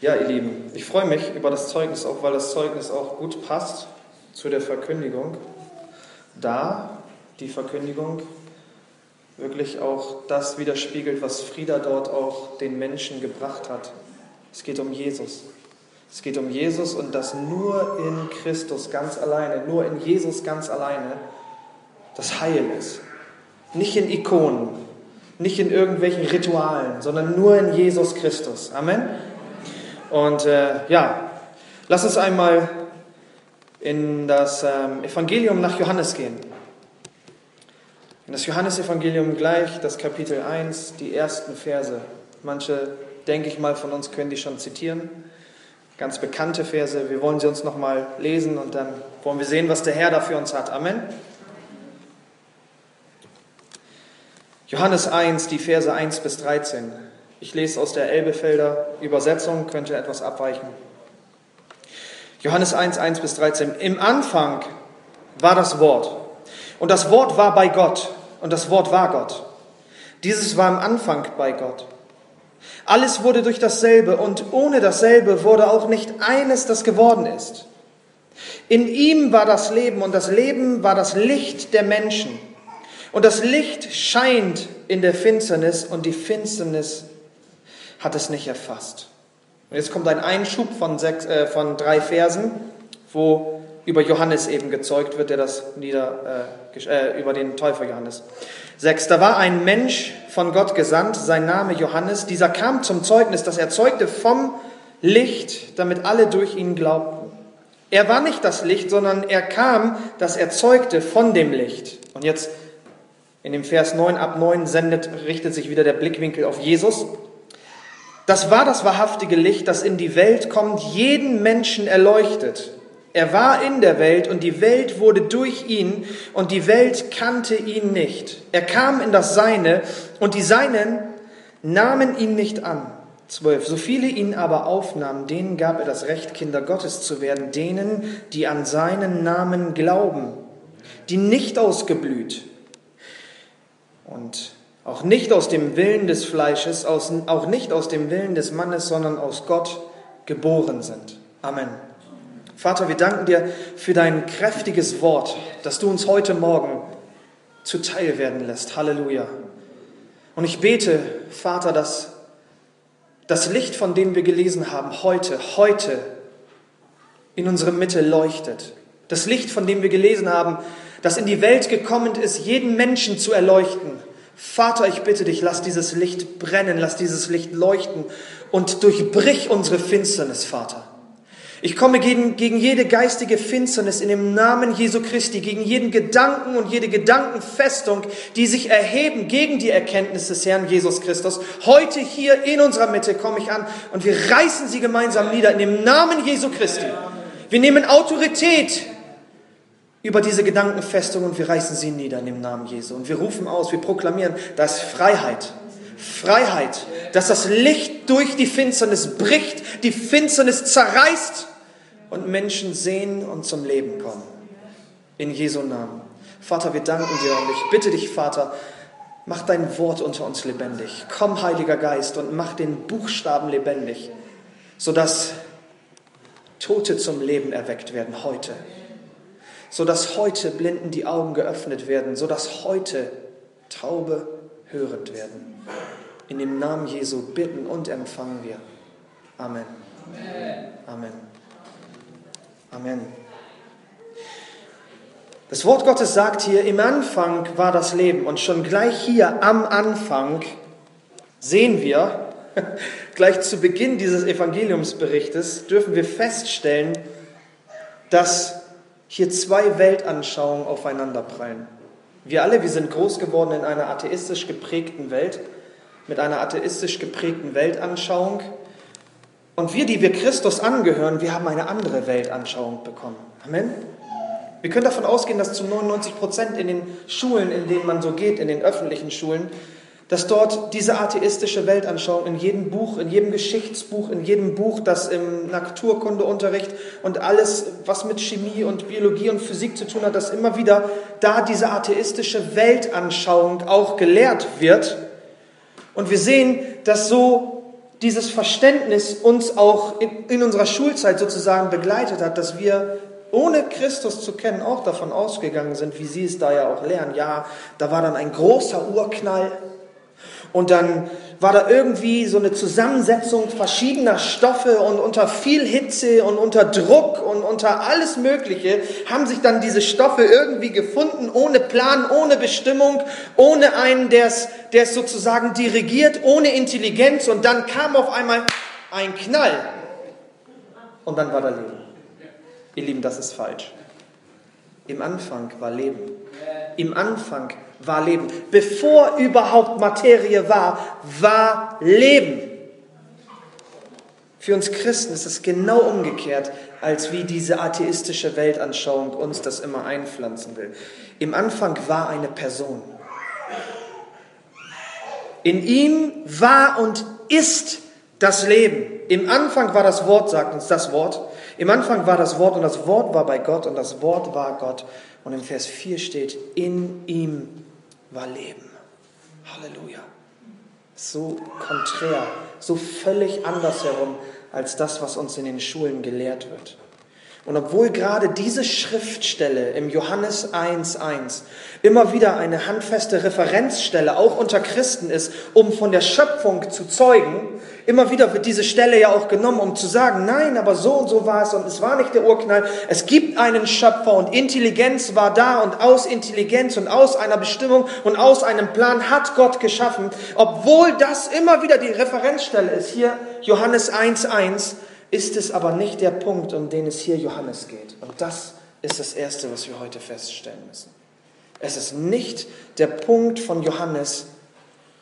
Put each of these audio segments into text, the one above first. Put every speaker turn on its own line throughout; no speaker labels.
Ja, ihr Lieben, ich freue mich über das Zeugnis, auch weil das Zeugnis auch gut passt zu der Verkündigung. Da die Verkündigung wirklich auch das widerspiegelt, was Frieda dort auch den Menschen gebracht hat. Es geht um Jesus. Es geht um Jesus und das nur in Christus ganz alleine, nur in Jesus ganz alleine das Heil ist. Nicht in Ikonen, nicht in irgendwelchen Ritualen, sondern nur in Jesus Christus. Amen. Und äh, ja, lass uns einmal in das ähm, Evangelium nach Johannes gehen. In das Johannesevangelium gleich, das Kapitel 1, die ersten Verse. Manche, denke ich mal, von uns können die schon zitieren. Ganz bekannte Verse. Wir wollen sie uns nochmal lesen und dann wollen wir sehen, was der Herr da für uns hat. Amen. Johannes 1, die Verse 1 bis 13. Ich lese aus der Elbefelder Übersetzung, könnte etwas abweichen. Johannes 1, 1 bis 13. Im Anfang war das Wort. Und das Wort war bei Gott. Und das Wort war Gott. Dieses war im Anfang bei Gott. Alles wurde durch dasselbe und ohne dasselbe wurde auch nicht eines, das geworden ist. In ihm war das Leben und das Leben war das Licht der Menschen. Und das Licht scheint in der Finsternis und die Finsternis hat es nicht erfasst. Und jetzt kommt ein Einschub von, sechs, äh, von drei Versen, wo über Johannes eben gezeugt wird, der das nieder, äh, äh, über den Täufer Johannes. Sechs, da war ein Mensch von Gott gesandt, sein Name Johannes. Dieser kam zum Zeugnis, das er zeugte vom Licht, damit alle durch ihn glaubten. Er war nicht das Licht, sondern er kam, das er zeugte von dem Licht. Und jetzt in dem Vers 9 ab 9 sendet, richtet sich wieder der Blickwinkel auf Jesus. Das war das wahrhaftige Licht, das in die Welt kommt, jeden Menschen erleuchtet. Er war in der Welt und die Welt wurde durch ihn und die Welt kannte ihn nicht. Er kam in das Seine und die Seinen nahmen ihn nicht an. Zwölf. So viele ihn aber aufnahmen, denen gab er das Recht, Kinder Gottes zu werden, denen, die an seinen Namen glauben, die nicht ausgeblüht und auch nicht aus dem Willen des Fleisches, auch nicht aus dem Willen des Mannes, sondern aus Gott geboren sind. Amen. Vater, wir danken dir für dein kräftiges Wort, das du uns heute Morgen zuteil werden lässt. Halleluja. Und ich bete, Vater, dass das Licht, von dem wir gelesen haben, heute, heute in unsere Mitte leuchtet. Das Licht, von dem wir gelesen haben, das in die Welt gekommen ist, jeden Menschen zu erleuchten. Vater, ich bitte dich, lass dieses Licht brennen, lass dieses Licht leuchten und durchbrich unsere Finsternis, Vater. Ich komme gegen, gegen jede geistige Finsternis in dem Namen Jesu Christi, gegen jeden Gedanken und jede Gedankenfestung, die sich erheben gegen die Erkenntnis des Herrn Jesus Christus. Heute hier in unserer Mitte komme ich an und wir reißen sie gemeinsam nieder in dem Namen Jesu Christi. Wir nehmen Autorität über diese Gedankenfestung und wir reißen sie nieder dem Namen Jesu. Und wir rufen aus, wir proklamieren, dass Freiheit, Freiheit, dass das Licht durch die Finsternis bricht, die Finsternis zerreißt und Menschen sehen und zum Leben kommen. In Jesu Namen. Vater, wir danken dir und ich bitte dich, Vater, mach dein Wort unter uns lebendig. Komm, Heiliger Geist, und mach den Buchstaben lebendig, sodass Tote zum Leben erweckt werden heute sodass heute Blinden die Augen geöffnet werden, sodass heute Taube hörend werden. In dem Namen Jesu bitten und empfangen wir. Amen. Amen. Amen. Das Wort Gottes sagt hier, im Anfang war das Leben und schon gleich hier am Anfang sehen wir, gleich zu Beginn dieses Evangeliumsberichtes, dürfen wir feststellen, dass hier zwei Weltanschauungen aufeinanderprallen. Wir alle, wir sind groß geworden in einer atheistisch geprägten Welt, mit einer atheistisch geprägten Weltanschauung. Und wir, die wir Christus angehören, wir haben eine andere Weltanschauung bekommen. Amen. Wir können davon ausgehen, dass zu 99 Prozent in den Schulen, in denen man so geht, in den öffentlichen Schulen, dass dort diese atheistische Weltanschauung in jedem Buch, in jedem Geschichtsbuch, in jedem Buch, das im Naturkundeunterricht und alles, was mit Chemie und Biologie und Physik zu tun hat, dass immer wieder da diese atheistische Weltanschauung auch gelehrt wird. Und wir sehen, dass so dieses Verständnis uns auch in, in unserer Schulzeit sozusagen begleitet hat, dass wir ohne Christus zu kennen auch davon ausgegangen sind, wie Sie es da ja auch lernen. Ja, da war dann ein großer Urknall und dann war da irgendwie so eine Zusammensetzung verschiedener Stoffe und unter viel Hitze und unter Druck und unter alles Mögliche haben sich dann diese Stoffe irgendwie gefunden, ohne Plan, ohne Bestimmung, ohne einen, der es, sozusagen dirigiert, ohne Intelligenz und dann kam auf einmal ein Knall und dann war da Leben. Ihr Lieben, das ist falsch. Im Anfang war Leben. Im Anfang war Leben. Bevor überhaupt Materie war, war Leben. Für uns Christen ist es genau umgekehrt, als wie diese atheistische Weltanschauung uns das immer einpflanzen will. Im Anfang war eine Person. In ihm war und ist das Leben. Im Anfang war das Wort, sagt uns das Wort. Im Anfang war das Wort und das Wort war bei Gott und das Wort war Gott. Und im Vers 4 steht, in ihm war Leben. Halleluja. So konträr, so völlig andersherum als das, was uns in den Schulen gelehrt wird. Und obwohl gerade diese Schriftstelle im Johannes 1.1 immer wieder eine handfeste Referenzstelle auch unter Christen ist, um von der Schöpfung zu zeugen, immer wieder wird diese Stelle ja auch genommen, um zu sagen, nein, aber so und so war es und es war nicht der Urknall. Es gibt einen Schöpfer und Intelligenz war da und aus Intelligenz und aus einer Bestimmung und aus einem Plan hat Gott geschaffen. Obwohl das immer wieder die Referenzstelle ist, hier Johannes 1.1, ist es aber nicht der Punkt, um den es hier Johannes geht. Und das ist das Erste, was wir heute feststellen müssen. Es ist nicht der Punkt von Johannes,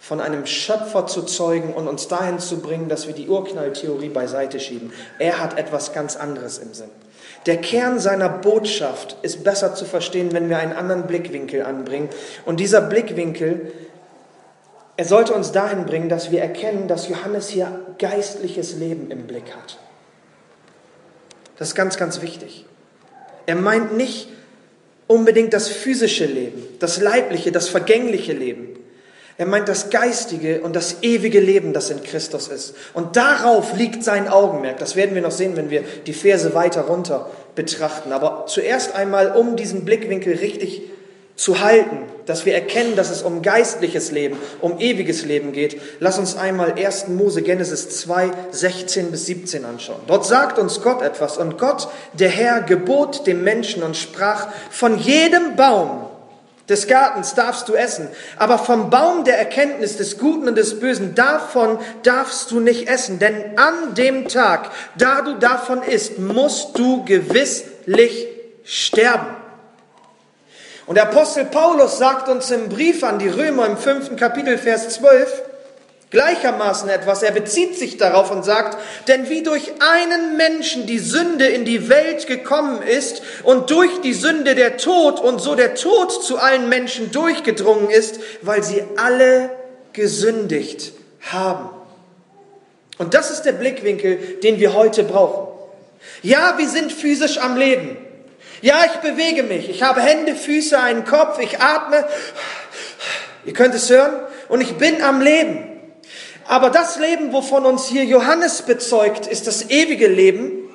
von einem Schöpfer zu zeugen und uns dahin zu bringen, dass wir die Urknalltheorie beiseite schieben. Er hat etwas ganz anderes im Sinn. Der Kern seiner Botschaft ist besser zu verstehen, wenn wir einen anderen Blickwinkel anbringen. Und dieser Blickwinkel, er sollte uns dahin bringen, dass wir erkennen, dass Johannes hier geistliches Leben im Blick hat. Das ist ganz, ganz wichtig. Er meint nicht unbedingt das physische Leben, das leibliche, das vergängliche Leben. Er meint das geistige und das ewige Leben, das in Christus ist. Und darauf liegt sein Augenmerk. Das werden wir noch sehen, wenn wir die Verse weiter runter betrachten. Aber zuerst einmal, um diesen Blickwinkel richtig zu halten, dass wir erkennen, dass es um geistliches Leben, um ewiges Leben geht, lass uns einmal 1. Mose Genesis 2, 16 bis 17 anschauen. Dort sagt uns Gott etwas und Gott, der Herr, gebot dem Menschen und sprach, von jedem Baum des Gartens darfst du essen, aber vom Baum der Erkenntnis des Guten und des Bösen, davon darfst du nicht essen, denn an dem Tag, da du davon isst, musst du gewisslich sterben. Und der Apostel Paulus sagt uns im Brief an die Römer im fünften Kapitel, Vers 12, gleichermaßen etwas. Er bezieht sich darauf und sagt, denn wie durch einen Menschen die Sünde in die Welt gekommen ist und durch die Sünde der Tod und so der Tod zu allen Menschen durchgedrungen ist, weil sie alle gesündigt haben. Und das ist der Blickwinkel, den wir heute brauchen. Ja, wir sind physisch am Leben. Ja, ich bewege mich. Ich habe Hände, Füße, einen Kopf. Ich atme. Ihr könnt es hören. Und ich bin am Leben. Aber das Leben, wovon uns hier Johannes bezeugt, ist das ewige Leben.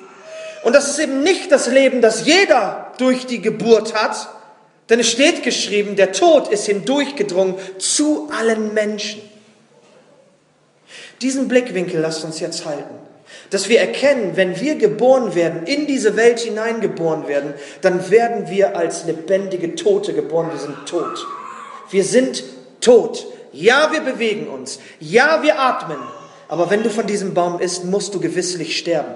Und das ist eben nicht das Leben, das jeder durch die Geburt hat. Denn es steht geschrieben, der Tod ist hindurchgedrungen zu allen Menschen. Diesen Blickwinkel lasst uns jetzt halten. Dass wir erkennen, wenn wir geboren werden, in diese Welt hineingeboren werden, dann werden wir als lebendige Tote geboren. Wir sind tot. Wir sind tot. Ja, wir bewegen uns. Ja, wir atmen. Aber wenn du von diesem Baum isst, musst du gewisslich sterben.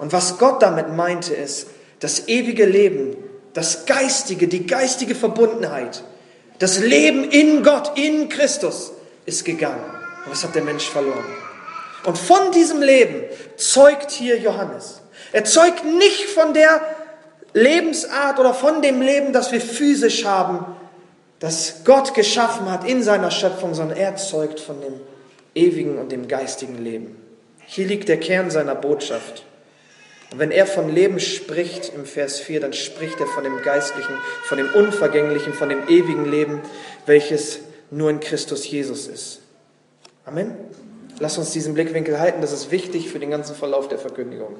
Und was Gott damit meinte, ist, das ewige Leben, das Geistige, die geistige Verbundenheit, das Leben in Gott, in Christus ist gegangen. Und was hat der Mensch verloren? Und von diesem Leben zeugt hier Johannes. Er zeugt nicht von der Lebensart oder von dem Leben, das wir physisch haben, das Gott geschaffen hat in seiner Schöpfung, sondern er zeugt von dem ewigen und dem geistigen Leben. Hier liegt der Kern seiner Botschaft. Und wenn er von Leben spricht im Vers 4, dann spricht er von dem geistlichen, von dem unvergänglichen, von dem ewigen Leben, welches nur in Christus Jesus ist. Amen. Lass uns diesen Blickwinkel halten, das ist wichtig für den ganzen Verlauf der Verkündigung.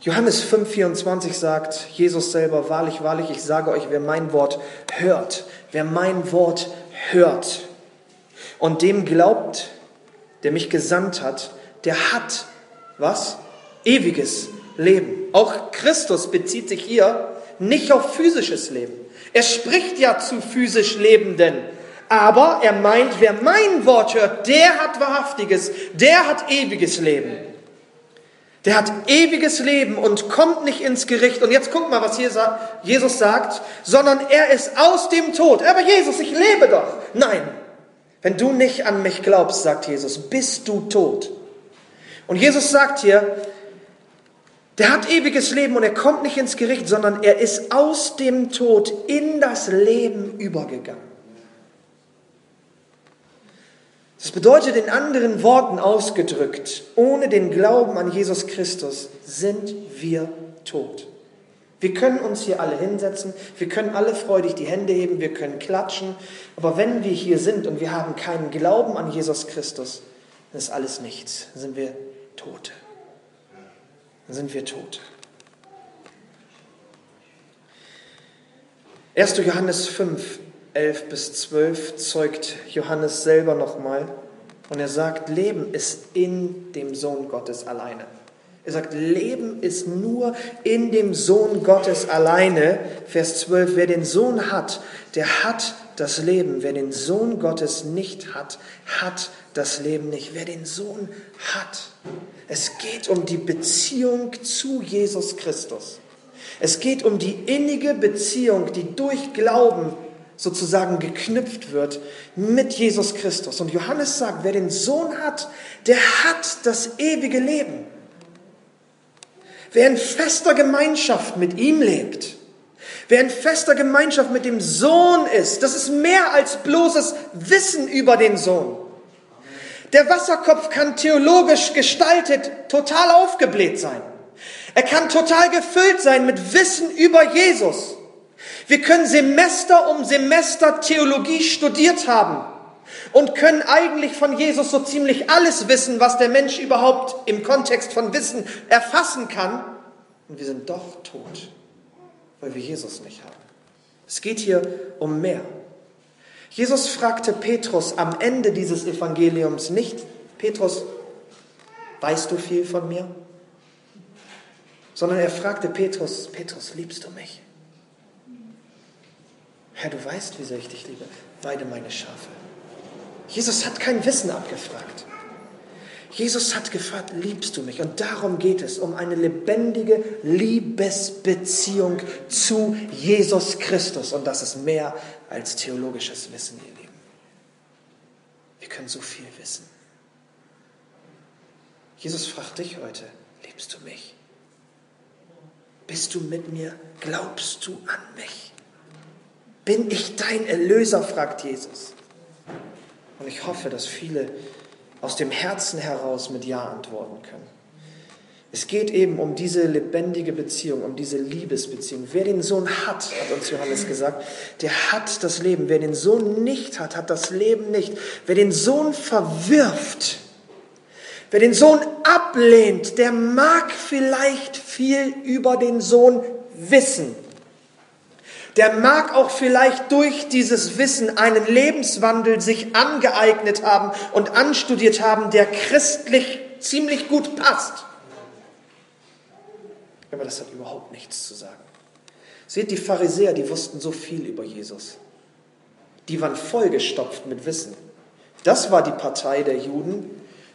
Johannes 5,24 sagt Jesus selber, wahrlich, wahrlich, ich sage euch, wer mein Wort hört, wer mein Wort hört und dem glaubt, der mich gesandt hat, der hat was? Ewiges Leben. Auch Christus bezieht sich hier nicht auf physisches Leben. Er spricht ja zu physisch Lebenden, aber er meint, wer mein Wort hört, der hat wahrhaftiges, der hat ewiges Leben. Der hat ewiges Leben und kommt nicht ins Gericht. Und jetzt guck mal, was Jesus sagt, sondern er ist aus dem Tod. Aber Jesus, ich lebe doch. Nein, wenn du nicht an mich glaubst, sagt Jesus, bist du tot. Und Jesus sagt hier, der hat ewiges Leben und er kommt nicht ins Gericht, sondern er ist aus dem Tod in das Leben übergegangen. Das bedeutet in anderen Worten ausgedrückt, ohne den Glauben an Jesus Christus sind wir tot. Wir können uns hier alle hinsetzen, wir können alle freudig die Hände heben, wir können klatschen, aber wenn wir hier sind und wir haben keinen Glauben an Jesus Christus, dann ist alles nichts, dann sind wir Tote. Dann sind wir tot. 1. Johannes 5, 11 bis 12 zeugt Johannes selber nochmal und er sagt, Leben ist in dem Sohn Gottes alleine. Er sagt, Leben ist nur in dem Sohn Gottes alleine. Vers 12, wer den Sohn hat, der hat das Leben. Wer den Sohn Gottes nicht hat, hat das Leben nicht. Wer den Sohn hat. Es geht um die Beziehung zu Jesus Christus. Es geht um die innige Beziehung, die durch Glauben sozusagen geknüpft wird mit Jesus Christus. Und Johannes sagt, wer den Sohn hat, der hat das ewige Leben. Wer in fester Gemeinschaft mit ihm lebt, wer in fester Gemeinschaft mit dem Sohn ist, das ist mehr als bloßes Wissen über den Sohn. Der Wasserkopf kann theologisch gestaltet total aufgebläht sein. Er kann total gefüllt sein mit Wissen über Jesus. Wir können Semester um Semester Theologie studiert haben und können eigentlich von Jesus so ziemlich alles wissen, was der Mensch überhaupt im Kontext von Wissen erfassen kann. Und wir sind doch tot, weil wir Jesus nicht haben. Es geht hier um mehr. Jesus fragte Petrus am Ende dieses Evangeliums nicht, Petrus, weißt du viel von mir? Sondern er fragte Petrus, Petrus, liebst du mich? Herr, du weißt, wie sehr ich dich liebe. Weide meine Schafe. Jesus hat kein Wissen abgefragt. Jesus hat gefragt, liebst du mich? Und darum geht es, um eine lebendige Liebesbeziehung zu Jesus Christus. Und das ist mehr als theologisches Wissen, ihr Lieben. Wir können so viel wissen. Jesus fragt dich heute, liebst du mich? Bist du mit mir? Glaubst du an mich? Bin ich dein Erlöser? fragt Jesus. Und ich hoffe, dass viele aus dem Herzen heraus mit Ja antworten können. Es geht eben um diese lebendige Beziehung, um diese Liebesbeziehung. Wer den Sohn hat, hat uns Johannes gesagt, der hat das Leben. Wer den Sohn nicht hat, hat das Leben nicht. Wer den Sohn verwirft, wer den Sohn ablehnt, der mag vielleicht viel über den Sohn wissen der mag auch vielleicht durch dieses Wissen einen Lebenswandel sich angeeignet haben und anstudiert haben, der christlich ziemlich gut passt. Aber das hat überhaupt nichts zu sagen. Seht, die Pharisäer, die wussten so viel über Jesus. Die waren vollgestopft mit Wissen. Das war die Partei der Juden,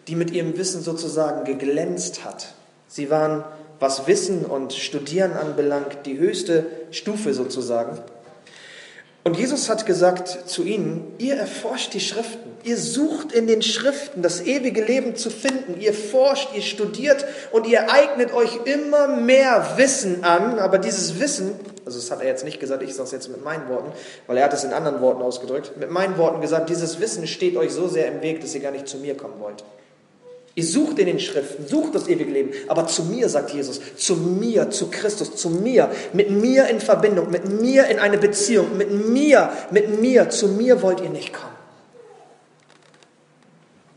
die mit ihrem Wissen sozusagen geglänzt hat. Sie waren was Wissen und Studieren anbelangt, die höchste Stufe sozusagen. Und Jesus hat gesagt zu ihnen, ihr erforscht die Schriften, ihr sucht in den Schriften das ewige Leben zu finden, ihr forscht, ihr studiert und ihr eignet euch immer mehr Wissen an, aber dieses Wissen, also das hat er jetzt nicht gesagt, ich sage es jetzt mit meinen Worten, weil er hat es in anderen Worten ausgedrückt, mit meinen Worten gesagt, dieses Wissen steht euch so sehr im Weg, dass ihr gar nicht zu mir kommen wollt. Ihr sucht in den Schriften, sucht das ewige Leben, aber zu mir, sagt Jesus, zu mir, zu Christus, zu mir, mit mir in Verbindung, mit mir in eine Beziehung, mit mir, mit mir, zu mir wollt ihr nicht kommen.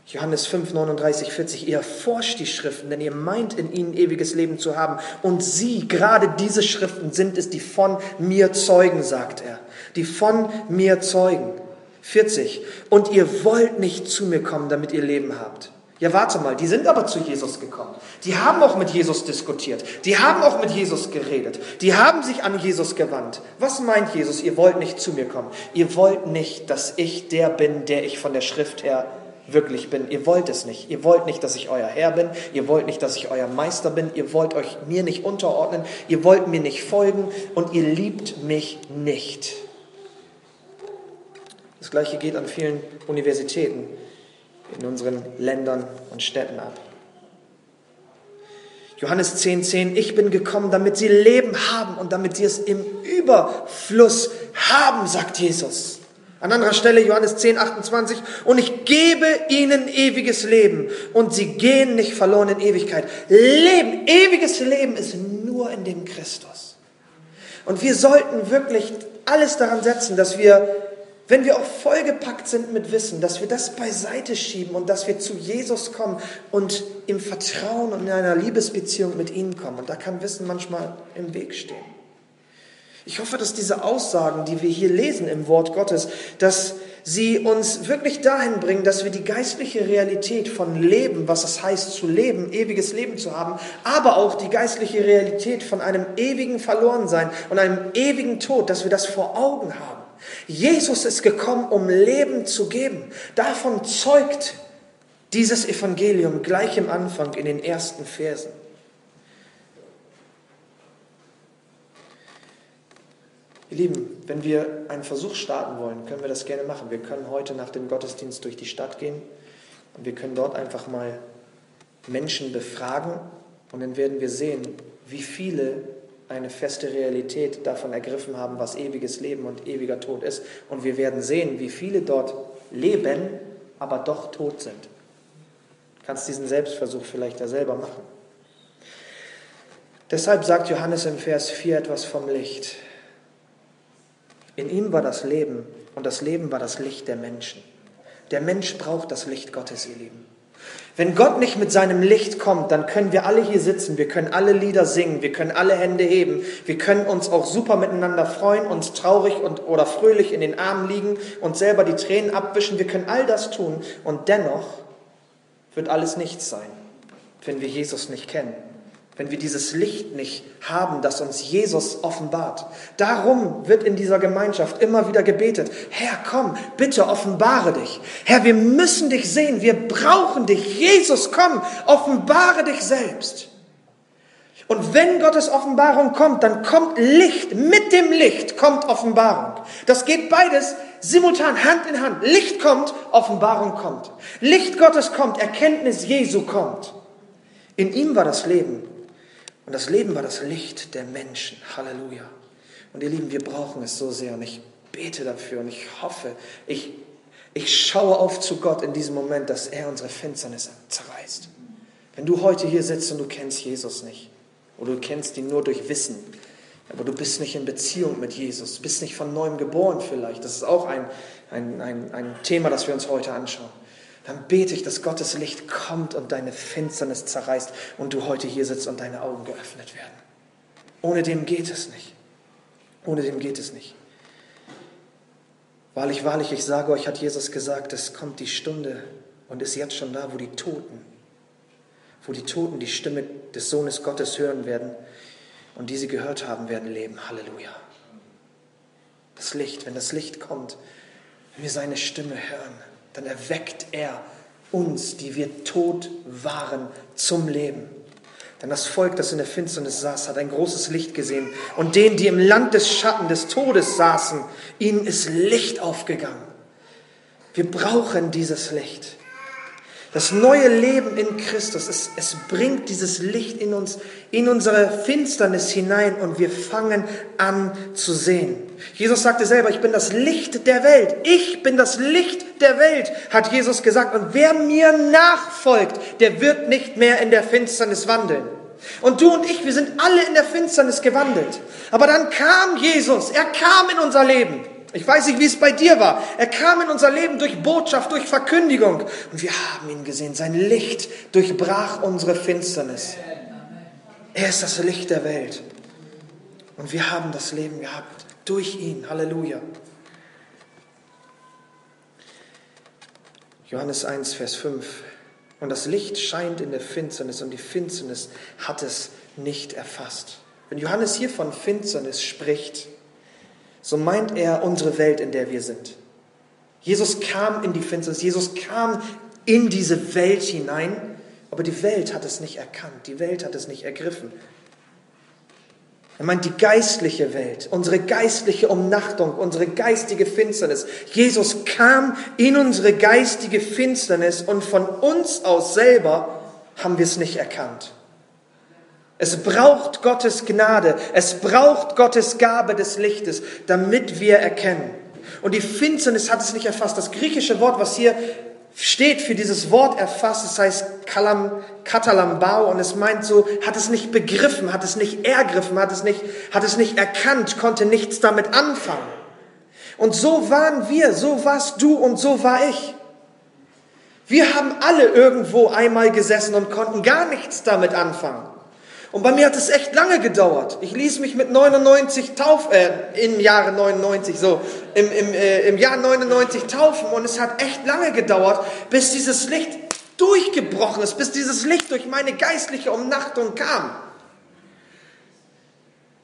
Johannes 5, 39, 40, ihr forscht die Schriften, denn ihr meint in ihnen ewiges Leben zu haben. Und sie, gerade diese Schriften sind es, die von mir zeugen, sagt er. Die von mir zeugen. 40. Und ihr wollt nicht zu mir kommen, damit ihr Leben habt. Ja, warte mal, die sind aber zu Jesus gekommen. Die haben auch mit Jesus diskutiert. Die haben auch mit Jesus geredet. Die haben sich an Jesus gewandt. Was meint Jesus? Ihr wollt nicht zu mir kommen. Ihr wollt nicht, dass ich der bin, der ich von der Schrift her wirklich bin. Ihr wollt es nicht. Ihr wollt nicht, dass ich euer Herr bin. Ihr wollt nicht, dass ich euer Meister bin. Ihr wollt euch mir nicht unterordnen. Ihr wollt mir nicht folgen und ihr liebt mich nicht. Das gleiche geht an vielen Universitäten in unseren Ländern und Städten ab. Johannes 10, 10, ich bin gekommen, damit sie Leben haben und damit sie es im Überfluss haben, sagt Jesus. An anderer Stelle Johannes 10, 28, und ich gebe ihnen ewiges Leben und sie gehen nicht verloren in Ewigkeit. Leben, ewiges Leben ist nur in dem Christus. Und wir sollten wirklich alles daran setzen, dass wir wenn wir auch vollgepackt sind mit Wissen, dass wir das beiseite schieben und dass wir zu Jesus kommen und im Vertrauen und in einer Liebesbeziehung mit ihm kommen. Und da kann Wissen manchmal im Weg stehen. Ich hoffe, dass diese Aussagen, die wir hier lesen im Wort Gottes, dass sie uns wirklich dahin bringen, dass wir die geistliche Realität von Leben, was es heißt zu leben, ewiges Leben zu haben, aber auch die geistliche Realität von einem ewigen Verlorensein und einem ewigen Tod, dass wir das vor Augen haben. Jesus ist gekommen, um Leben zu geben. Davon zeugt dieses Evangelium gleich im Anfang in den ersten Versen. Ihr Lieben, wenn wir einen Versuch starten wollen, können wir das gerne machen. Wir können heute nach dem Gottesdienst durch die Stadt gehen und wir können dort einfach mal Menschen befragen und dann werden wir sehen, wie viele eine feste Realität davon ergriffen haben, was ewiges Leben und ewiger Tod ist. Und wir werden sehen, wie viele dort leben, aber doch tot sind. Du kannst diesen Selbstversuch vielleicht ja selber machen. Deshalb sagt Johannes im Vers 4 etwas vom Licht. In ihm war das Leben und das Leben war das Licht der Menschen. Der Mensch braucht das Licht Gottes, ihr Lieben. Wenn Gott nicht mit seinem Licht kommt, dann können wir alle hier sitzen, wir können alle Lieder singen, wir können alle Hände heben, wir können uns auch super miteinander freuen, uns traurig und, oder fröhlich in den Armen liegen und selber die Tränen abwischen, wir können all das tun und dennoch wird alles nichts sein, wenn wir Jesus nicht kennen wenn wir dieses Licht nicht haben, das uns Jesus offenbart. Darum wird in dieser Gemeinschaft immer wieder gebetet, Herr, komm, bitte offenbare dich. Herr, wir müssen dich sehen, wir brauchen dich. Jesus, komm, offenbare dich selbst. Und wenn Gottes Offenbarung kommt, dann kommt Licht, mit dem Licht kommt Offenbarung. Das geht beides simultan, Hand in Hand. Licht kommt, Offenbarung kommt. Licht Gottes kommt, Erkenntnis Jesu kommt. In ihm war das Leben und das Leben war das Licht der Menschen. Halleluja. Und ihr Lieben, wir brauchen es so sehr. Und ich bete dafür und ich hoffe, ich, ich schaue auf zu Gott in diesem Moment, dass er unsere Finsternis zerreißt. Wenn du heute hier sitzt und du kennst Jesus nicht, oder du kennst ihn nur durch Wissen, aber du bist nicht in Beziehung mit Jesus, du bist nicht von neuem geboren vielleicht, das ist auch ein, ein, ein, ein Thema, das wir uns heute anschauen dann bete ich, dass Gottes Licht kommt und deine Finsternis zerreißt und du heute hier sitzt und deine Augen geöffnet werden. Ohne dem geht es nicht. Ohne dem geht es nicht. Wahrlich, wahrlich, ich sage euch, hat Jesus gesagt, es kommt die Stunde und ist jetzt schon da, wo die Toten, wo die Toten die Stimme des Sohnes Gottes hören werden und die sie gehört haben, werden leben. Halleluja. Das Licht, wenn das Licht kommt, wenn wir seine Stimme hören, dann erweckt er uns, die wir tot waren, zum Leben. Denn das Volk, das in der Finsternis saß, hat ein großes Licht gesehen. Und denen, die im Land des Schatten des Todes saßen, ihnen ist Licht aufgegangen. Wir brauchen dieses Licht. Das neue Leben in Christus, es, es bringt dieses Licht in uns, in unsere Finsternis hinein und wir fangen an zu sehen. Jesus sagte selber, ich bin das Licht der Welt. Ich bin das Licht der Welt, hat Jesus gesagt. Und wer mir nachfolgt, der wird nicht mehr in der Finsternis wandeln. Und du und ich, wir sind alle in der Finsternis gewandelt. Aber dann kam Jesus, er kam in unser Leben. Ich weiß nicht, wie es bei dir war. Er kam in unser Leben durch Botschaft, durch Verkündigung. Und wir haben ihn gesehen. Sein Licht durchbrach unsere Finsternis. Er ist das Licht der Welt. Und wir haben das Leben gehabt durch ihn. Halleluja. Johannes 1, Vers 5. Und das Licht scheint in der Finsternis und die Finsternis hat es nicht erfasst. Wenn Johannes hier von Finsternis spricht, so meint er unsere Welt, in der wir sind. Jesus kam in die Finsternis, Jesus kam in diese Welt hinein, aber die Welt hat es nicht erkannt, die Welt hat es nicht ergriffen. Er meint die geistliche Welt, unsere geistliche Umnachtung, unsere geistige Finsternis. Jesus kam in unsere geistige Finsternis und von uns aus selber haben wir es nicht erkannt. Es braucht Gottes Gnade, es braucht Gottes Gabe des Lichtes, damit wir erkennen. Und die Finsternis hat es nicht erfasst. Das griechische Wort, was hier steht für dieses Wort erfasst, es heißt Kalam, Katalambao und es meint so, hat es nicht begriffen, hat es nicht ergriffen, hat es nicht, hat es nicht erkannt, konnte nichts damit anfangen. Und so waren wir, so warst du und so war ich. Wir haben alle irgendwo einmal gesessen und konnten gar nichts damit anfangen. Und bei mir hat es echt lange gedauert. Ich ließ mich mit 99 taufen, äh, im Jahre 99, so, im, im, äh, im Jahr 99 taufen und es hat echt lange gedauert, bis dieses Licht durchgebrochen ist, bis dieses Licht durch meine geistliche Umnachtung kam.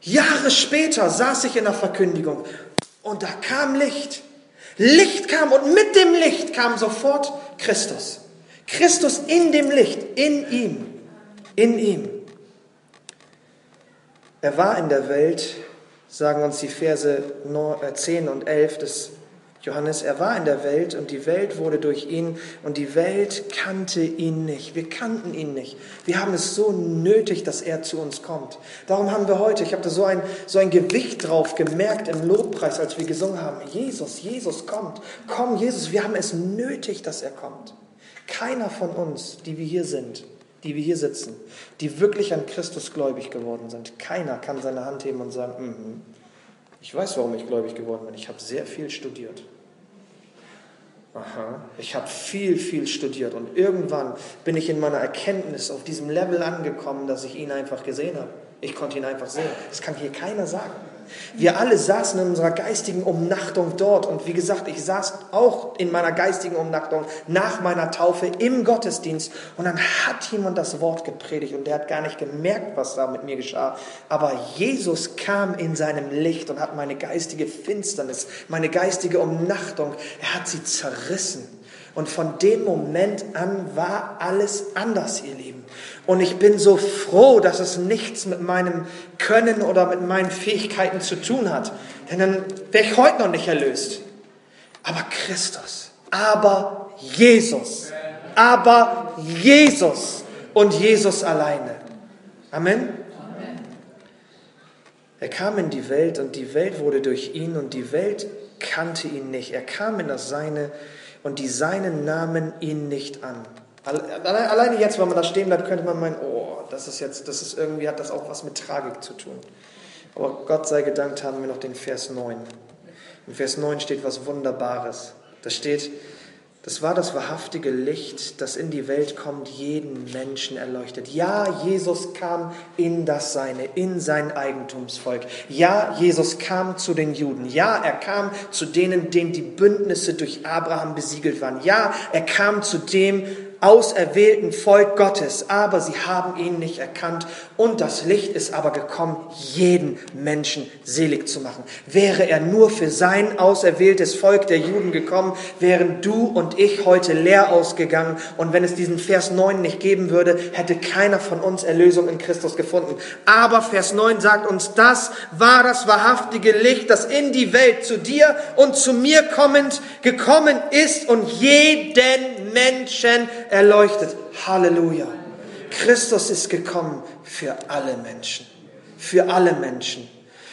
Jahre später saß ich in der Verkündigung und da kam Licht. Licht kam und mit dem Licht kam sofort Christus. Christus in dem Licht, in ihm, in ihm. Er war in der Welt, sagen uns die Verse 10 äh, und 11 des Johannes, er war in der Welt und die Welt wurde durch ihn und die Welt kannte ihn nicht. Wir kannten ihn nicht. Wir haben es so nötig, dass er zu uns kommt. Darum haben wir heute, ich habe da so ein, so ein Gewicht drauf gemerkt im Lobpreis, als wir gesungen haben, Jesus, Jesus kommt, komm Jesus, wir haben es nötig, dass er kommt. Keiner von uns, die wir hier sind, die wir hier sitzen, die wirklich an Christus gläubig geworden sind. Keiner kann seine Hand heben und sagen, mm -hmm. ich weiß, warum ich gläubig geworden bin. Ich habe sehr viel studiert. Aha, ich habe viel, viel studiert und irgendwann bin ich in meiner Erkenntnis auf diesem Level angekommen, dass ich ihn einfach gesehen habe. Ich konnte ihn einfach sehen. Das kann hier keiner sagen. Wir alle saßen in unserer geistigen Umnachtung dort. Und wie gesagt, ich saß auch in meiner geistigen Umnachtung nach meiner Taufe im Gottesdienst. Und dann hat jemand das Wort gepredigt und der hat gar nicht gemerkt, was da mit mir geschah. Aber Jesus kam in seinem Licht und hat meine geistige Finsternis, meine geistige Umnachtung, er hat sie zerrissen. Und von dem Moment an war alles anders, ihr Lieben. Und ich bin so froh, dass es nichts mit meinem Können oder mit meinen Fähigkeiten zu tun hat. Denn dann wäre ich heute noch nicht erlöst. Aber Christus, aber Jesus, aber Jesus und Jesus alleine. Amen. Er kam in die Welt und die Welt wurde durch ihn und die Welt kannte ihn nicht. Er kam in das Seine und die Seinen nahmen ihn nicht an. Alleine jetzt, wenn man da stehen bleibt, könnte man meinen, oh, das ist jetzt, das ist irgendwie, hat das auch was mit Tragik zu tun. Aber Gott sei gedankt haben wir noch den Vers 9. Im Vers 9 steht was Wunderbares. Da steht, das war das wahrhaftige Licht, das in die Welt kommt, jeden Menschen erleuchtet. Ja, Jesus kam in das Seine, in sein Eigentumsvolk. Ja, Jesus kam zu den Juden. Ja, er kam zu denen, denen die Bündnisse durch Abraham besiegelt waren. Ja, er kam zu dem, auserwählten Volk Gottes, aber sie haben ihn nicht erkannt und das Licht ist aber gekommen, jeden Menschen selig zu machen. Wäre er nur für sein auserwähltes Volk der Juden gekommen, wären du und ich heute leer ausgegangen und wenn es diesen Vers 9 nicht geben würde, hätte keiner von uns Erlösung in Christus gefunden. Aber Vers 9 sagt uns, das war das wahrhaftige Licht, das in die Welt zu dir und zu mir kommend gekommen ist und jeden Menschen erleuchtet. Halleluja. Christus ist gekommen für alle Menschen. Für alle Menschen.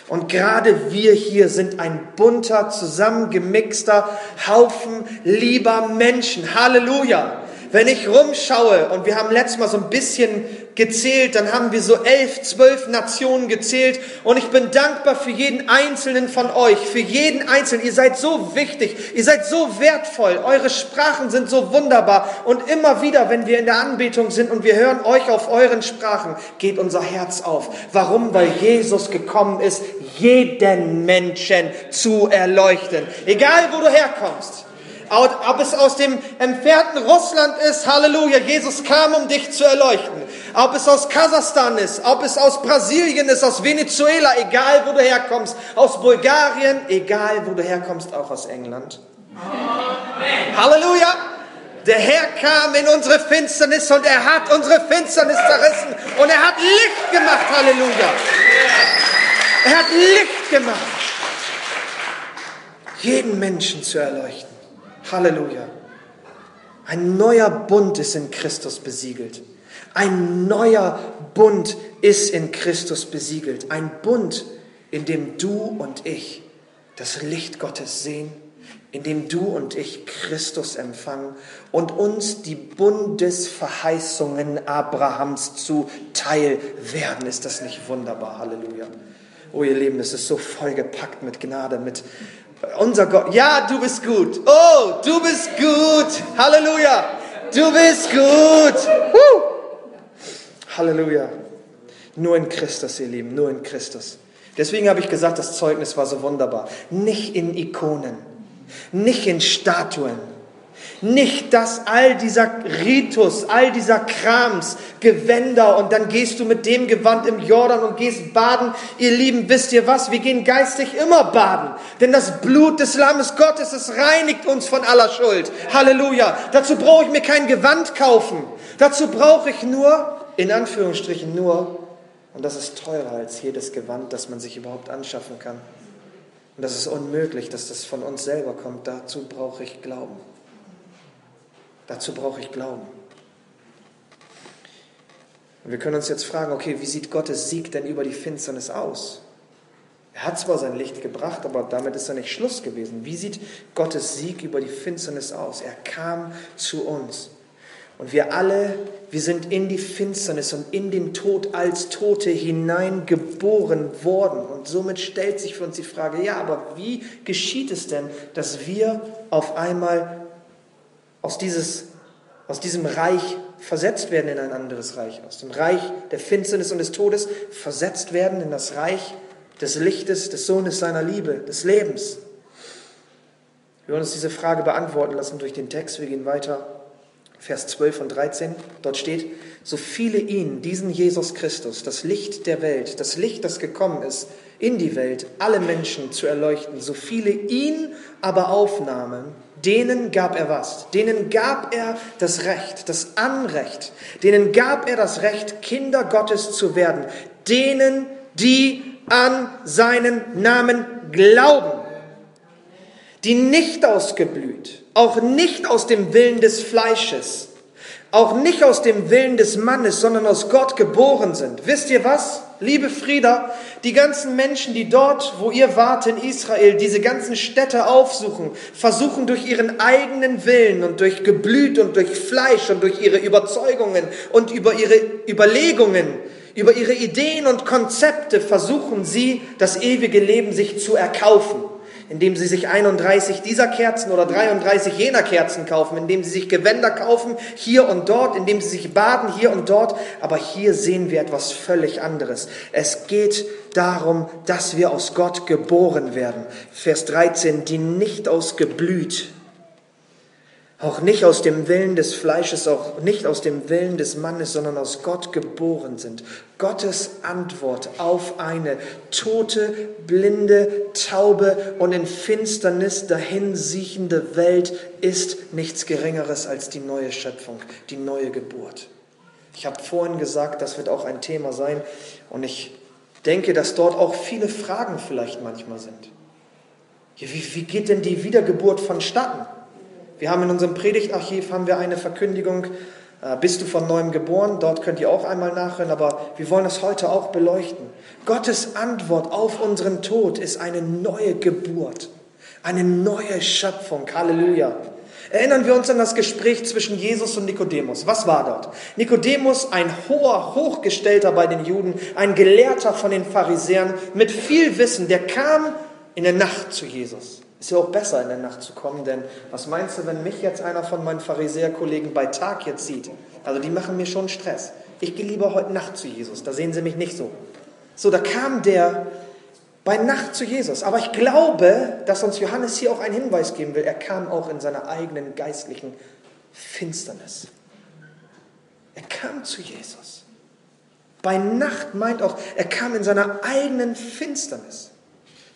Und gerade wir hier sind ein bunter, zusammengemixter Haufen lieber Menschen. Halleluja. Wenn ich rumschaue und wir haben letztes Mal so ein bisschen gezählt, dann haben wir so elf, zwölf Nationen gezählt und ich bin dankbar für jeden einzelnen von euch, für jeden einzelnen. Ihr seid so wichtig, ihr seid so wertvoll, eure Sprachen sind so wunderbar und immer wieder, wenn wir in der Anbetung sind und wir hören euch auf euren Sprachen, geht unser Herz auf. Warum? Weil Jesus gekommen ist, jeden Menschen zu erleuchten. Egal, wo du herkommst. Ob es aus dem entfernten Russland ist, Halleluja, Jesus kam, um dich zu erleuchten. Ob es aus Kasachstan ist, ob es aus Brasilien ist, aus Venezuela, egal wo du herkommst, aus Bulgarien, egal wo du herkommst, auch aus England. Amen. Halleluja! Der Herr kam in unsere Finsternis und er hat unsere Finsternis zerrissen und er hat Licht gemacht, Halleluja! Er hat Licht gemacht, jeden Menschen zu erleuchten. Halleluja. Ein neuer Bund ist in Christus besiegelt. Ein neuer Bund ist in Christus besiegelt. Ein Bund, in dem du und ich das Licht Gottes sehen, in dem du und ich Christus empfangen und uns die Bundesverheißungen Abrahams zuteil werden. Ist das nicht wunderbar? Halleluja. Oh ihr Leben, es ist so vollgepackt mit Gnade, mit unser Gott. Ja, du bist gut. Oh, du bist gut. Halleluja. Du bist gut. Woo. Halleluja. Nur in Christus, ihr Lieben, nur in Christus. Deswegen habe ich gesagt, das Zeugnis war so wunderbar. Nicht in Ikonen, nicht in Statuen, nicht, dass all dieser Ritus, all dieser Krams, Gewänder und dann gehst du mit dem Gewand im Jordan und gehst baden. Ihr Lieben, wisst ihr was? Wir gehen geistig immer baden. Denn das Blut des Lammes Gottes, es reinigt uns von aller Schuld. Halleluja. Dazu brauche ich mir kein Gewand kaufen. Dazu brauche ich nur, in Anführungsstrichen nur, und das ist teurer als jedes Gewand, das man sich überhaupt anschaffen kann. Und das ist unmöglich, dass das von uns selber kommt. Dazu brauche ich Glauben. Dazu brauche ich Glauben. Und wir können uns jetzt fragen, okay, wie sieht Gottes Sieg denn über die Finsternis aus? Er hat zwar sein Licht gebracht, aber damit ist er nicht Schluss gewesen. Wie sieht Gottes Sieg über die Finsternis aus? Er kam zu uns. Und wir alle, wir sind in die Finsternis und in den Tod als Tote hineingeboren worden. Und somit stellt sich für uns die Frage, ja, aber wie geschieht es denn, dass wir auf einmal aus, dieses, aus diesem Reich versetzt werden in ein anderes Reich, aus dem Reich der Finsternis und des Todes versetzt werden in das Reich des Lichtes, des Sohnes seiner Liebe, des Lebens. Wir wollen uns diese Frage beantworten lassen durch den Text. Wir gehen weiter. Vers 12 und 13. Dort steht, so viele ihn, diesen Jesus Christus, das Licht der Welt, das Licht, das gekommen ist, in die Welt, alle Menschen zu erleuchten, so viele ihn aber aufnahmen, denen gab er was? Denen gab er das Recht, das Anrecht. Denen gab er das Recht, Kinder Gottes zu werden. Denen, die an seinen Namen glauben. Die nicht ausgeblüht, auch nicht aus dem Willen des Fleisches, auch nicht aus dem Willen des Mannes, sondern aus Gott geboren sind. Wisst ihr was? Liebe Frieda, die ganzen Menschen, die dort, wo ihr wart in Israel, diese ganzen Städte aufsuchen, versuchen durch ihren eigenen Willen und durch Geblüt und durch Fleisch und durch ihre Überzeugungen und über ihre Überlegungen, über ihre Ideen und Konzepte versuchen sie, das ewige Leben sich zu erkaufen indem sie sich 31 dieser Kerzen oder 33 jener Kerzen kaufen, indem sie sich Gewänder kaufen hier und dort, indem sie sich baden hier und dort. Aber hier sehen wir etwas völlig anderes. Es geht darum, dass wir aus Gott geboren werden. Vers 13, die nicht aus Geblüt auch nicht aus dem Willen des Fleisches, auch nicht aus dem Willen des Mannes, sondern aus Gott geboren sind. Gottes Antwort auf eine tote, blinde, taube und in Finsternis dahinsiechende Welt ist nichts Geringeres als die neue Schöpfung, die neue Geburt. Ich habe vorhin gesagt, das wird auch ein Thema sein und ich denke, dass dort auch viele Fragen vielleicht manchmal sind. Wie, wie geht denn die Wiedergeburt vonstatten? Wir haben in unserem Predigtarchiv haben wir eine Verkündigung, äh, bist du von neuem geboren? Dort könnt ihr auch einmal nachhören, aber wir wollen es heute auch beleuchten. Gottes Antwort auf unseren Tod ist eine neue Geburt, eine neue Schöpfung. Halleluja. Erinnern wir uns an das Gespräch zwischen Jesus und Nikodemus. Was war dort? Nikodemus, ein hoher, hochgestellter bei den Juden, ein Gelehrter von den Pharisäern mit viel Wissen, der kam in der Nacht zu Jesus. Ist ja auch besser, in der Nacht zu kommen, denn was meinst du, wenn mich jetzt einer von meinen Pharisäerkollegen bei Tag jetzt sieht? Also die machen mir schon Stress. Ich gehe lieber heute Nacht zu Jesus, da sehen sie mich nicht so. So, da kam der bei Nacht zu Jesus. Aber ich glaube, dass uns Johannes hier auch einen Hinweis geben will. Er kam auch in seiner eigenen geistlichen Finsternis. Er kam zu Jesus. Bei Nacht meint auch, er kam in seiner eigenen Finsternis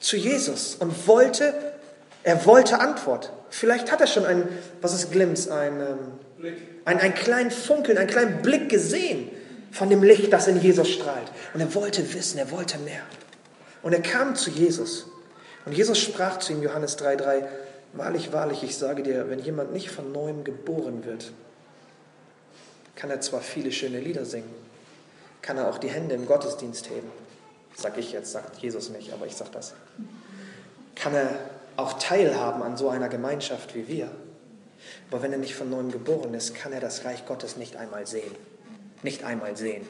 zu Jesus und wollte, er wollte Antwort. Vielleicht hat er schon einen, was ist Glimps, ein, ähm, ein, einen kleinen Funkeln, einen kleinen Blick gesehen von dem Licht, das in Jesus strahlt. Und er wollte wissen, er wollte mehr. Und er kam zu Jesus. Und Jesus sprach zu ihm, Johannes 3,3, Wahrlich, wahrlich, ich sage dir, wenn jemand nicht von neuem geboren wird, kann er zwar viele schöne Lieder singen, kann er auch die Hände im Gottesdienst heben. Sag ich jetzt, sagt Jesus nicht, aber ich sag das. Kann er auch teilhaben an so einer Gemeinschaft wie wir. Aber wenn er nicht von neuem geboren ist, kann er das Reich Gottes nicht einmal sehen. Nicht einmal sehen.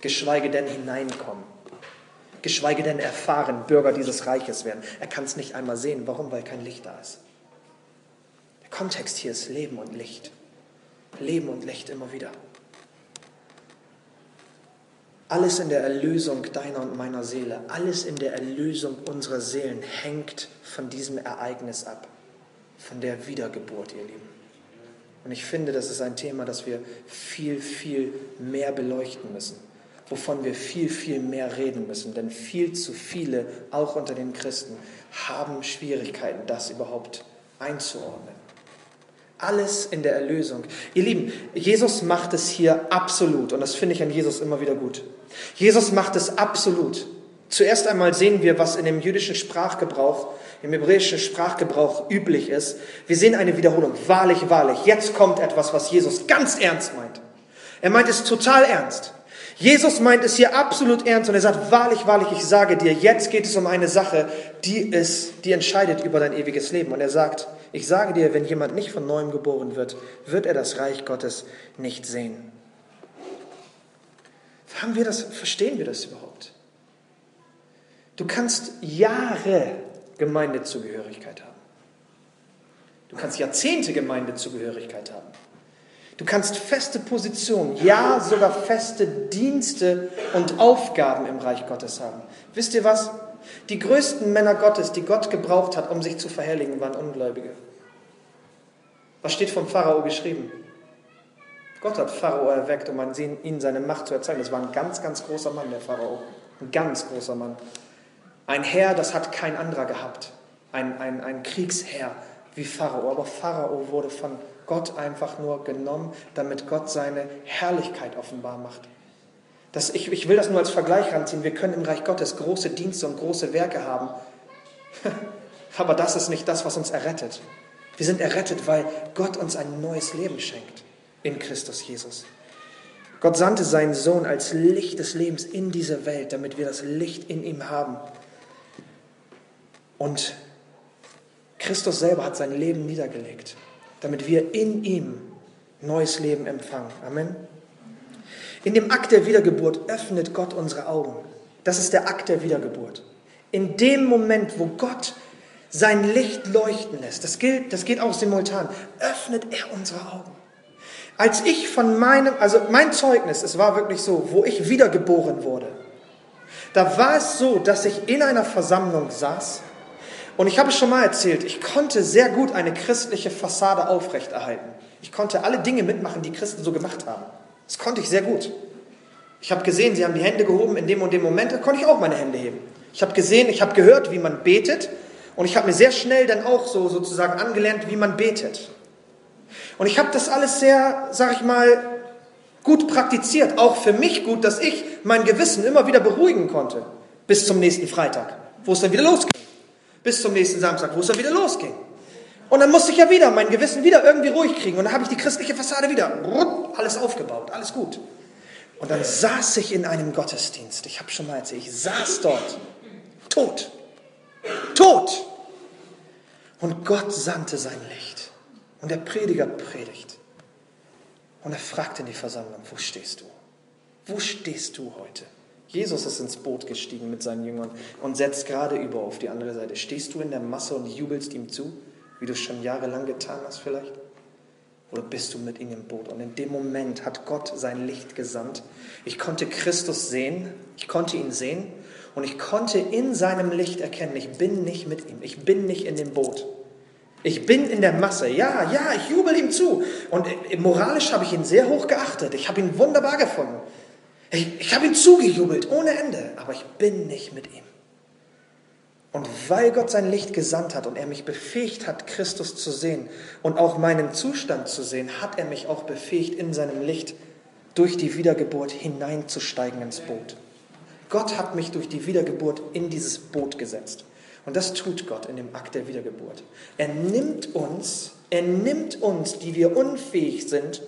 Geschweige denn hineinkommen geschweige denn erfahren, Bürger dieses Reiches werden. Er kann es nicht einmal sehen. Warum? Weil kein Licht da ist. Der Kontext hier ist Leben und Licht. Leben und Licht immer wieder. Alles in der Erlösung deiner und meiner Seele, alles in der Erlösung unserer Seelen hängt von diesem Ereignis ab, von der Wiedergeburt, ihr Lieben. Und ich finde, das ist ein Thema, das wir viel, viel mehr beleuchten müssen wovon wir viel, viel mehr reden müssen. Denn viel zu viele, auch unter den Christen, haben Schwierigkeiten, das überhaupt einzuordnen. Alles in der Erlösung. Ihr Lieben, Jesus macht es hier absolut und das finde ich an Jesus immer wieder gut. Jesus macht es absolut. Zuerst einmal sehen wir, was in dem jüdischen Sprachgebrauch, im hebräischen Sprachgebrauch üblich ist. Wir sehen eine Wiederholung. Wahrlich, wahrlich. Jetzt kommt etwas, was Jesus ganz ernst meint. Er meint es total ernst. Jesus meint es hier absolut ernst und er sagt, wahrlich, wahrlich, ich sage dir, jetzt geht es um eine Sache, die ist, die entscheidet über dein ewiges Leben. Und er sagt, ich sage dir, wenn jemand nicht von neuem geboren wird, wird er das Reich Gottes nicht sehen. Haben wir das, verstehen wir das überhaupt? Du kannst Jahre Gemeindezugehörigkeit haben. Du kannst Jahrzehnte Gemeindezugehörigkeit haben. Du kannst feste Positionen, ja sogar feste Dienste und Aufgaben im Reich Gottes haben. Wisst ihr was? Die größten Männer Gottes, die Gott gebraucht hat, um sich zu verherrlichen, waren Ungläubige. Was steht vom Pharao geschrieben? Gott hat Pharao erweckt, um ihnen seine Macht zu erzeugen. Das war ein ganz, ganz großer Mann, der Pharao. Ein ganz großer Mann. Ein Herr, das hat kein anderer gehabt. Ein, ein, ein Kriegsherr wie Pharao. Aber Pharao wurde von Gott einfach nur genommen, damit Gott seine Herrlichkeit offenbar macht. Das, ich, ich will das nur als Vergleich ranziehen. Wir können im Reich Gottes große Dienste und große Werke haben. Aber das ist nicht das, was uns errettet. Wir sind errettet, weil Gott uns ein neues Leben schenkt in Christus Jesus. Gott sandte seinen Sohn als Licht des Lebens in diese Welt, damit wir das Licht in ihm haben. Und Christus selber hat sein Leben niedergelegt damit wir in ihm neues Leben empfangen. Amen. In dem Akt der Wiedergeburt öffnet Gott unsere Augen. Das ist der Akt der Wiedergeburt. In dem Moment, wo Gott sein Licht leuchten lässt, das, gilt, das geht auch simultan, öffnet er unsere Augen. Als ich von meinem, also mein Zeugnis, es war wirklich so, wo ich wiedergeboren wurde, da war es so, dass ich in einer Versammlung saß und ich habe es schon mal erzählt, ich konnte sehr gut eine christliche Fassade aufrechterhalten. Ich konnte alle Dinge mitmachen, die Christen so gemacht haben. Das konnte ich sehr gut. Ich habe gesehen, sie haben die Hände gehoben in dem und dem Moment, da konnte ich auch meine Hände heben. Ich habe gesehen, ich habe gehört, wie man betet und ich habe mir sehr schnell dann auch so sozusagen angelernt, wie man betet. Und ich habe das alles sehr, sag ich mal, gut praktiziert. Auch für mich gut, dass ich mein Gewissen immer wieder beruhigen konnte. Bis zum nächsten Freitag, wo es dann wieder losgeht bis zum nächsten Samstag, wo es dann wieder losging. Und dann musste ich ja wieder mein Gewissen wieder irgendwie ruhig kriegen. Und dann habe ich die christliche Fassade wieder alles aufgebaut, alles gut. Und dann saß ich in einem Gottesdienst. Ich habe schon mal erzählt, ich saß dort, tot, tot. Und Gott sandte sein Licht. Und der Prediger predigt. Und er fragt in die Versammlung, wo stehst du? Wo stehst du heute? Jesus ist ins Boot gestiegen mit seinen Jüngern und setzt gerade über auf die andere Seite. Stehst du in der Masse und jubelst ihm zu, wie du es schon jahrelang getan hast vielleicht? Oder bist du mit ihm im Boot? Und in dem Moment hat Gott sein Licht gesandt. Ich konnte Christus sehen, ich konnte ihn sehen und ich konnte in seinem Licht erkennen, ich bin nicht mit ihm, ich bin nicht in dem Boot. Ich bin in der Masse. Ja, ja, ich jubel ihm zu. Und moralisch habe ich ihn sehr hoch geachtet. Ich habe ihn wunderbar gefunden. Ich, ich habe ihm zugejubelt ohne Ende, aber ich bin nicht mit ihm. Und weil Gott sein Licht gesandt hat und er mich befähigt hat, Christus zu sehen und auch meinen Zustand zu sehen, hat er mich auch befähigt, in seinem Licht durch die Wiedergeburt hineinzusteigen ins Boot. Gott hat mich durch die Wiedergeburt in dieses Boot gesetzt. Und das tut Gott in dem Akt der Wiedergeburt. Er nimmt uns, er nimmt uns, die wir unfähig sind,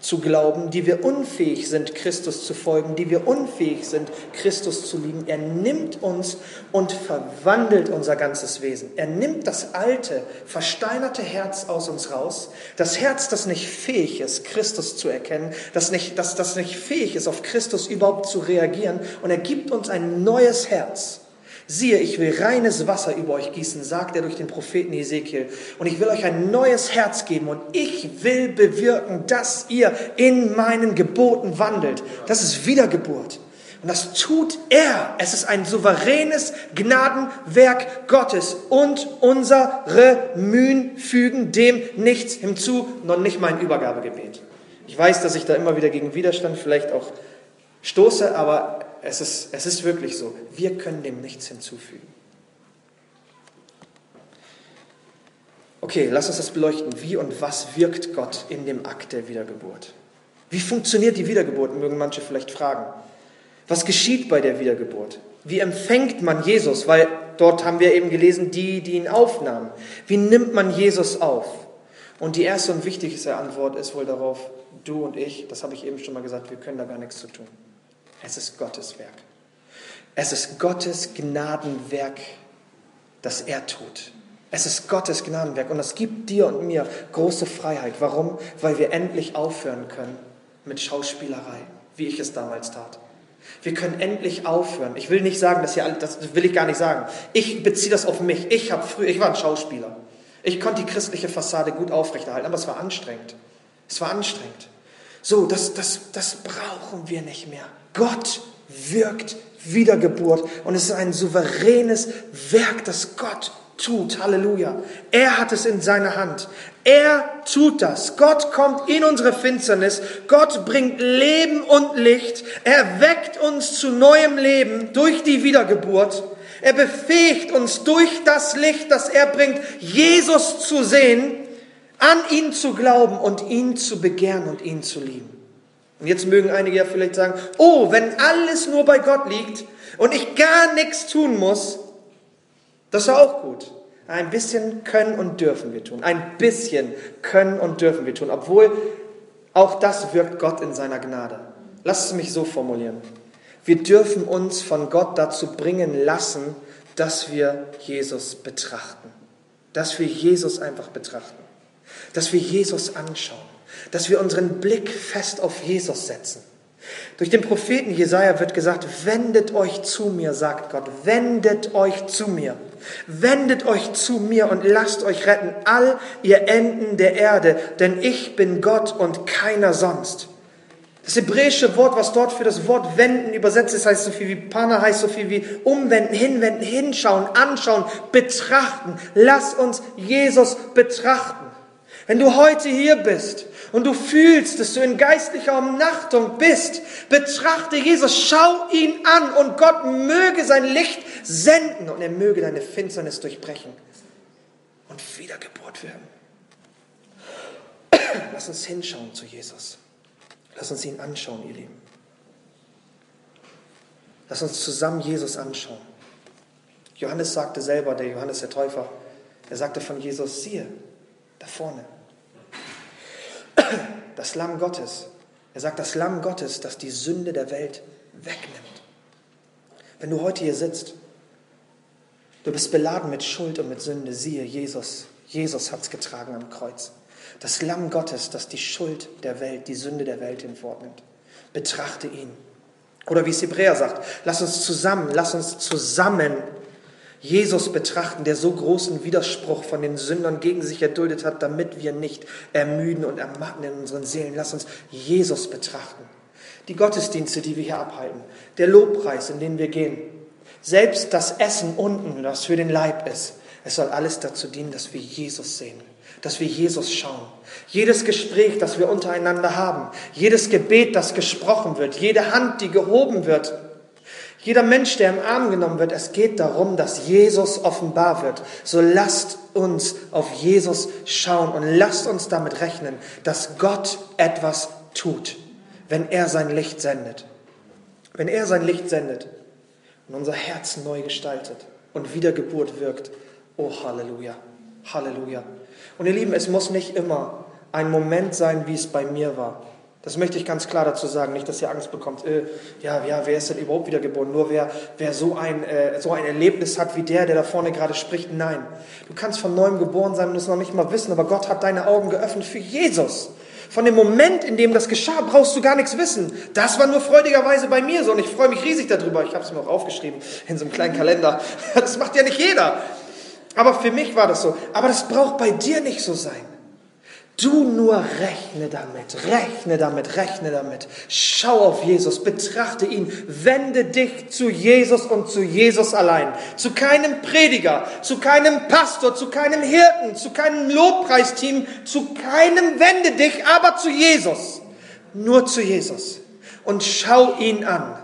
zu glauben, die wir unfähig sind, Christus zu folgen, die wir unfähig sind, Christus zu lieben. Er nimmt uns und verwandelt unser ganzes Wesen. Er nimmt das alte, versteinerte Herz aus uns raus, das Herz, das nicht fähig ist, Christus zu erkennen, das nicht, das, das nicht fähig ist, auf Christus überhaupt zu reagieren, und er gibt uns ein neues Herz Siehe, ich will reines Wasser über euch gießen, sagt er durch den Propheten Ezekiel. Und ich will euch ein neues Herz geben und ich will bewirken, dass ihr in meinen Geboten wandelt. Das ist Wiedergeburt. Und das tut er. Es ist ein souveränes Gnadenwerk Gottes. Und unsere Mühen fügen dem nichts hinzu, noch nicht mein Übergabegebet. Ich weiß, dass ich da immer wieder gegen Widerstand vielleicht auch stoße, aber es ist, es ist wirklich so. Wir können dem nichts hinzufügen. Okay, lass uns das beleuchten. Wie und was wirkt Gott in dem Akt der Wiedergeburt? Wie funktioniert die Wiedergeburt, mögen manche vielleicht fragen. Was geschieht bei der Wiedergeburt? Wie empfängt man Jesus? Weil dort haben wir eben gelesen, die, die ihn aufnahmen. Wie nimmt man Jesus auf? Und die erste und wichtigste Antwort ist wohl darauf, du und ich, das habe ich eben schon mal gesagt, wir können da gar nichts zu tun. Es ist Gottes Werk. Es ist Gottes Gnadenwerk, das er tut. Es ist Gottes Gnadenwerk und es gibt dir und mir große Freiheit. Warum? Weil wir endlich aufhören können mit Schauspielerei, wie ich es damals tat. Wir können endlich aufhören. Ich will nicht sagen, dass ihr alle, das will ich gar nicht sagen. Ich beziehe das auf mich. Ich habe früher, ich war ein Schauspieler. Ich konnte die christliche Fassade gut aufrechterhalten, aber es war anstrengend. Es war anstrengend. So, das, das, das brauchen wir nicht mehr. Gott wirkt Wiedergeburt und es ist ein souveränes Werk, das Gott tut. Halleluja. Er hat es in seiner Hand. Er tut das. Gott kommt in unsere Finsternis. Gott bringt Leben und Licht. Er weckt uns zu neuem Leben durch die Wiedergeburt. Er befähigt uns durch das Licht, das er bringt, Jesus zu sehen, an ihn zu glauben und ihn zu begehren und ihn zu lieben. Und jetzt mögen einige ja vielleicht sagen, oh, wenn alles nur bei Gott liegt und ich gar nichts tun muss, das ist auch gut. Ein bisschen können und dürfen wir tun. Ein bisschen können und dürfen wir tun, obwohl auch das wirkt Gott in seiner Gnade. Lass es mich so formulieren. Wir dürfen uns von Gott dazu bringen lassen, dass wir Jesus betrachten. Dass wir Jesus einfach betrachten. Dass wir Jesus anschauen dass wir unseren Blick fest auf Jesus setzen. Durch den Propheten Jesaja wird gesagt, wendet euch zu mir, sagt Gott, wendet euch zu mir. Wendet euch zu mir und lasst euch retten, all ihr Enden der Erde, denn ich bin Gott und keiner sonst. Das hebräische Wort, was dort für das Wort wenden übersetzt ist, heißt so viel wie Pana, heißt so viel wie umwenden, hinwenden, hinschauen, anschauen, betrachten. Lass uns Jesus betrachten. Wenn du heute hier bist und du fühlst, dass du in geistlicher Umnachtung bist, betrachte Jesus, schau ihn an und Gott möge sein Licht senden und er möge deine Finsternis durchbrechen und Wiedergeburt werden. Lass uns hinschauen zu Jesus. Lass uns ihn anschauen, ihr Lieben. Lass uns zusammen Jesus anschauen. Johannes sagte selber, der Johannes der Täufer, er sagte von Jesus, siehe, da vorne, das Lamm Gottes. Er sagt, das Lamm Gottes, das die Sünde der Welt wegnimmt. Wenn du heute hier sitzt, du bist beladen mit Schuld und mit Sünde, siehe, Jesus, Jesus hat es getragen am Kreuz. Das Lamm Gottes, das die Schuld der Welt, die Sünde der Welt hinfortnimmt. Betrachte ihn. Oder wie es Hebräer sagt, lass uns zusammen, lass uns zusammen Jesus betrachten, der so großen Widerspruch von den Sündern gegen sich erduldet hat, damit wir nicht ermüden und ermatten in unseren Seelen. Lass uns Jesus betrachten. Die Gottesdienste, die wir hier abhalten, der Lobpreis, in den wir gehen, selbst das Essen unten, das für den Leib ist, es soll alles dazu dienen, dass wir Jesus sehen, dass wir Jesus schauen. Jedes Gespräch, das wir untereinander haben, jedes Gebet, das gesprochen wird, jede Hand, die gehoben wird, jeder Mensch, der im Arm genommen wird, es geht darum, dass Jesus offenbar wird. So lasst uns auf Jesus schauen und lasst uns damit rechnen, dass Gott etwas tut, wenn er sein Licht sendet. Wenn er sein Licht sendet und unser Herz neu gestaltet und Wiedergeburt wirkt. Oh, Halleluja, Halleluja. Und ihr Lieben, es muss nicht immer ein Moment sein, wie es bei mir war. Das möchte ich ganz klar dazu sagen, nicht, dass ihr Angst bekommt. Äh, ja, ja, wer ist denn überhaupt wiedergeboren? Nur wer, wer so, ein, äh, so ein Erlebnis hat wie der, der da vorne gerade spricht. Nein, du kannst von neuem geboren sein und es noch nicht mal wissen, aber Gott hat deine Augen geöffnet für Jesus. Von dem Moment, in dem das geschah, brauchst du gar nichts wissen. Das war nur freudigerweise bei mir so und ich freue mich riesig darüber. Ich habe es mir auch aufgeschrieben in so einem kleinen Kalender. Das macht ja nicht jeder. Aber für mich war das so. Aber das braucht bei dir nicht so sein. Du nur rechne damit, rechne damit, rechne damit. Schau auf Jesus, betrachte ihn, wende dich zu Jesus und zu Jesus allein. Zu keinem Prediger, zu keinem Pastor, zu keinem Hirten, zu keinem Lobpreisteam, zu keinem wende dich, aber zu Jesus. Nur zu Jesus. Und schau ihn an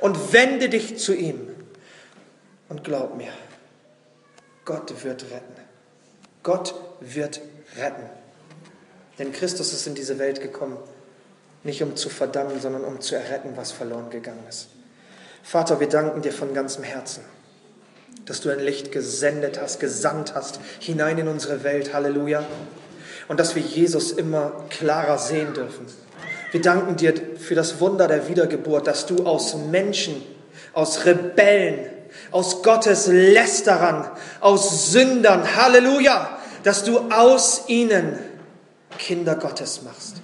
und wende dich zu ihm. Und glaub mir, Gott wird retten. Gott wird retten. Denn Christus ist in diese Welt gekommen, nicht um zu verdammen, sondern um zu erretten, was verloren gegangen ist. Vater, wir danken dir von ganzem Herzen, dass du ein Licht gesendet hast, gesandt hast, hinein in unsere Welt. Halleluja. Und dass wir Jesus immer klarer sehen dürfen. Wir danken dir für das Wunder der Wiedergeburt, dass du aus Menschen, aus Rebellen, aus Gottes Lästerern, aus Sündern, Halleluja, dass du aus ihnen Kinder Gottes machst.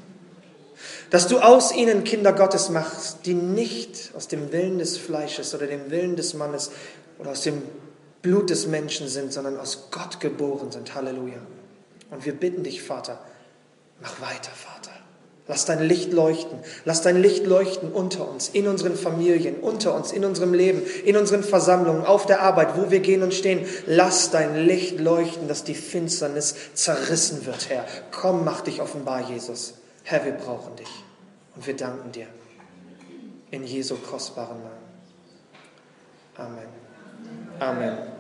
Dass du aus ihnen Kinder Gottes machst, die nicht aus dem Willen des Fleisches oder dem Willen des Mannes oder aus dem Blut des Menschen sind, sondern aus Gott geboren sind. Halleluja. Und wir bitten dich, Vater, mach weiter, Vater. Lass dein Licht leuchten. Lass dein Licht leuchten unter uns, in unseren Familien, unter uns, in unserem Leben, in unseren Versammlungen, auf der Arbeit, wo wir gehen und stehen. Lass dein Licht leuchten, dass die Finsternis zerrissen wird, Herr. Komm, mach dich offenbar, Jesus. Herr, wir brauchen dich. Und wir danken dir. In Jesu kostbaren Namen. Amen. Amen.